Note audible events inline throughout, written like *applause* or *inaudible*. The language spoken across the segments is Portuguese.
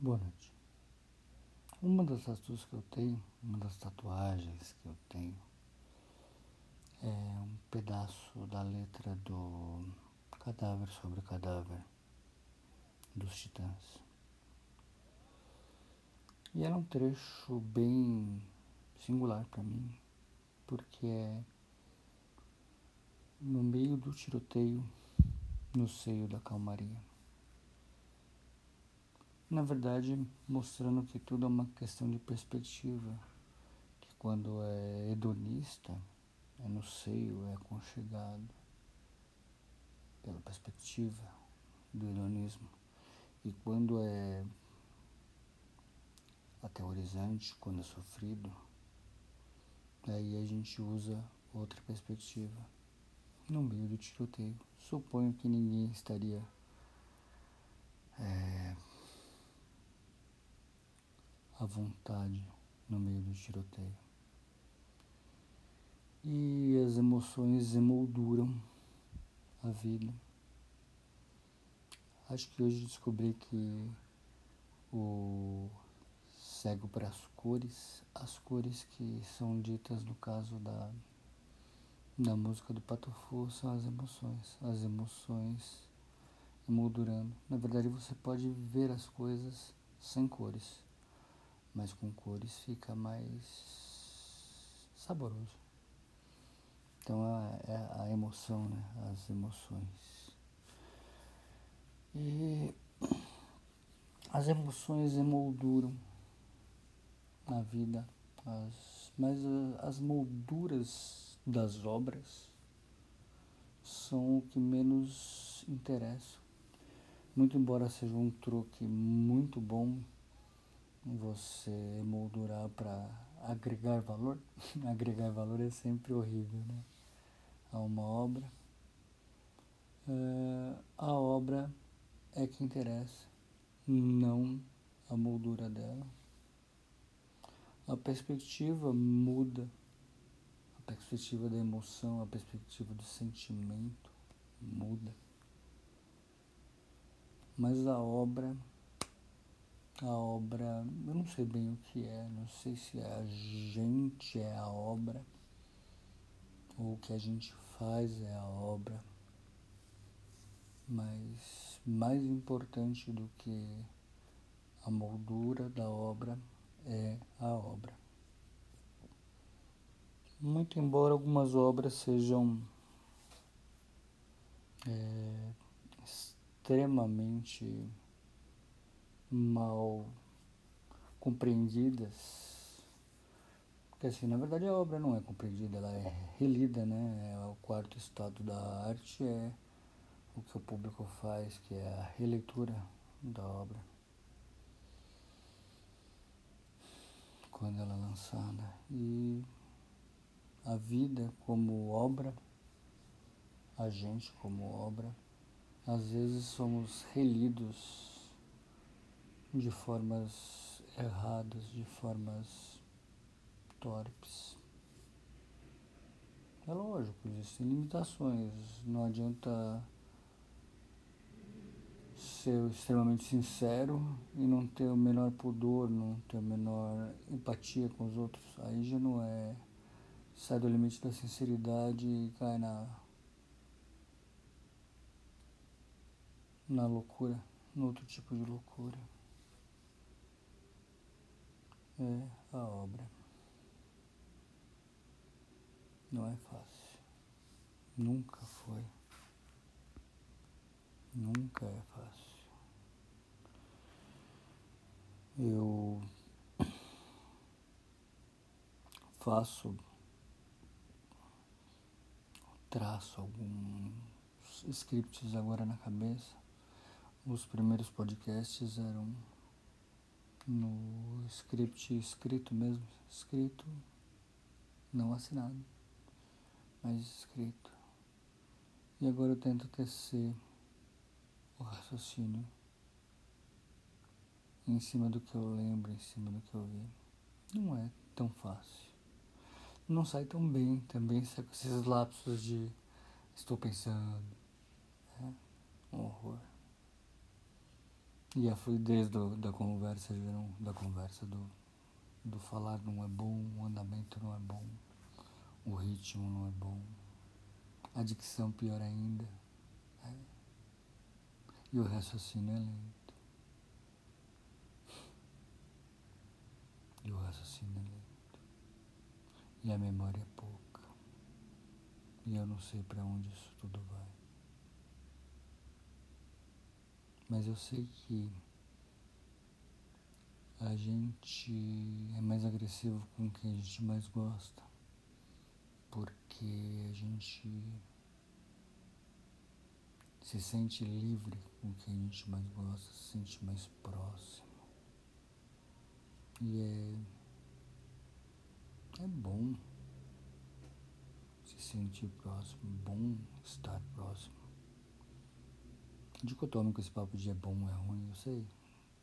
Boa noite. Uma das tatuas que eu tenho, uma das tatuagens que eu tenho, é um pedaço da letra do Cadáver sobre Cadáver dos Titãs. E era um trecho bem singular para mim, porque é no meio do tiroteio, no seio da calmaria na verdade mostrando que tudo é uma questão de perspectiva, que quando é hedonista, é no seio, é aconchegado, pela perspectiva do hedonismo, e quando é aterrorizante, quando é sofrido, aí a gente usa outra perspectiva no meio do tiroteio. Suponho que ninguém estaria é, à vontade no meio do tiroteio. E as emoções emolduram a vida. Acho que hoje descobri que o cego para as cores, as cores que são ditas no caso da, da música do Patofu são as emoções. As emoções emoldurando. Na verdade, você pode ver as coisas sem cores mas com cores fica mais saboroso. Então é, é a emoção, né? As emoções. E as emoções emolduram na vida, as, mas as molduras das obras são o que menos interessa. Muito embora seja um truque muito bom você moldurar para agregar valor. *laughs* agregar valor é sempre horrível, né? A uma obra. É, a obra é que interessa, não a moldura dela. A perspectiva muda, a perspectiva da emoção, a perspectiva do sentimento muda. Mas a obra a obra, eu não sei bem o que é, não sei se é a gente é a obra, ou o que a gente faz é a obra, mas mais importante do que a moldura da obra é a obra. Muito embora algumas obras sejam é, extremamente mal compreendidas. Porque assim, na verdade a obra não é compreendida, ela é relida, né? É o quarto estado da arte é o que o público faz, que é a releitura da obra. Quando ela é lançada. E a vida como obra, a gente como obra, às vezes somos relidos de formas erradas, de formas torpes. É lógico, existem limitações, não adianta ser extremamente sincero e não ter o menor pudor, não ter a menor empatia com os outros. Aí já não é. sai do limite da sinceridade e cai na. na loucura, no outro tipo de loucura é a obra. Não é fácil. Nunca foi. Nunca é fácil. Eu faço, traço alguns scripts agora na cabeça. Os primeiros podcasts eram no script escrito mesmo, escrito, não assinado, mas escrito. E agora eu tento tecer o raciocínio em cima do que eu lembro, em cima do que eu vi. Não é tão fácil. Não sai tão bem também, sai com esses lapsos de estou pensando. É um horror. E a fluidez do, da conversa, da conversa, do, do falar não é bom, o andamento não é bom, o ritmo não é bom, a dicção pior ainda, é. e o raciocínio é lento. E o raciocínio é lento. E a memória é pouca. E eu não sei para onde isso tudo vai. Mas eu sei que a gente é mais agressivo com quem a gente mais gosta, porque a gente se sente livre com quem a gente mais gosta, se sente mais próximo. E é, é bom se sentir próximo, bom estar próximo. Dicotômico esse papo de é bom, é ruim, eu sei.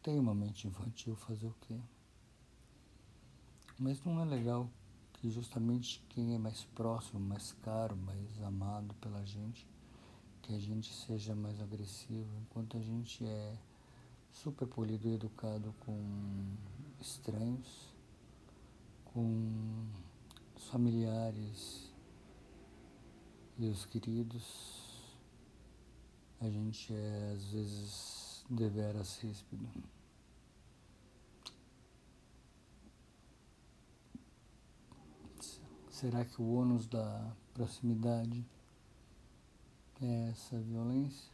Tem uma mente infantil fazer o quê? Mas não é legal que justamente quem é mais próximo, mais caro, mais amado pela gente, que a gente seja mais agressivo, enquanto a gente é super polido e educado com estranhos, com familiares e os queridos a gente é às vezes deveras ríspido. Será que o ônus da proximidade é essa violência?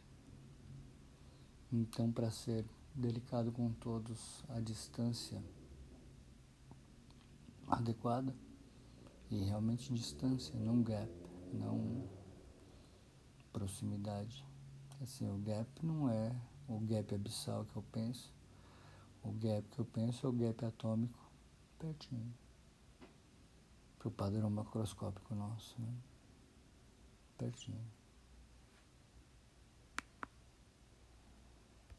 Então, para ser delicado com todos, a distância adequada e realmente distância, não gap, não proximidade. Assim, o gap não é o gap abissal que eu penso. O gap que eu penso é o gap atômico pertinho. Para o padrão macroscópico nosso, né? Pertinho.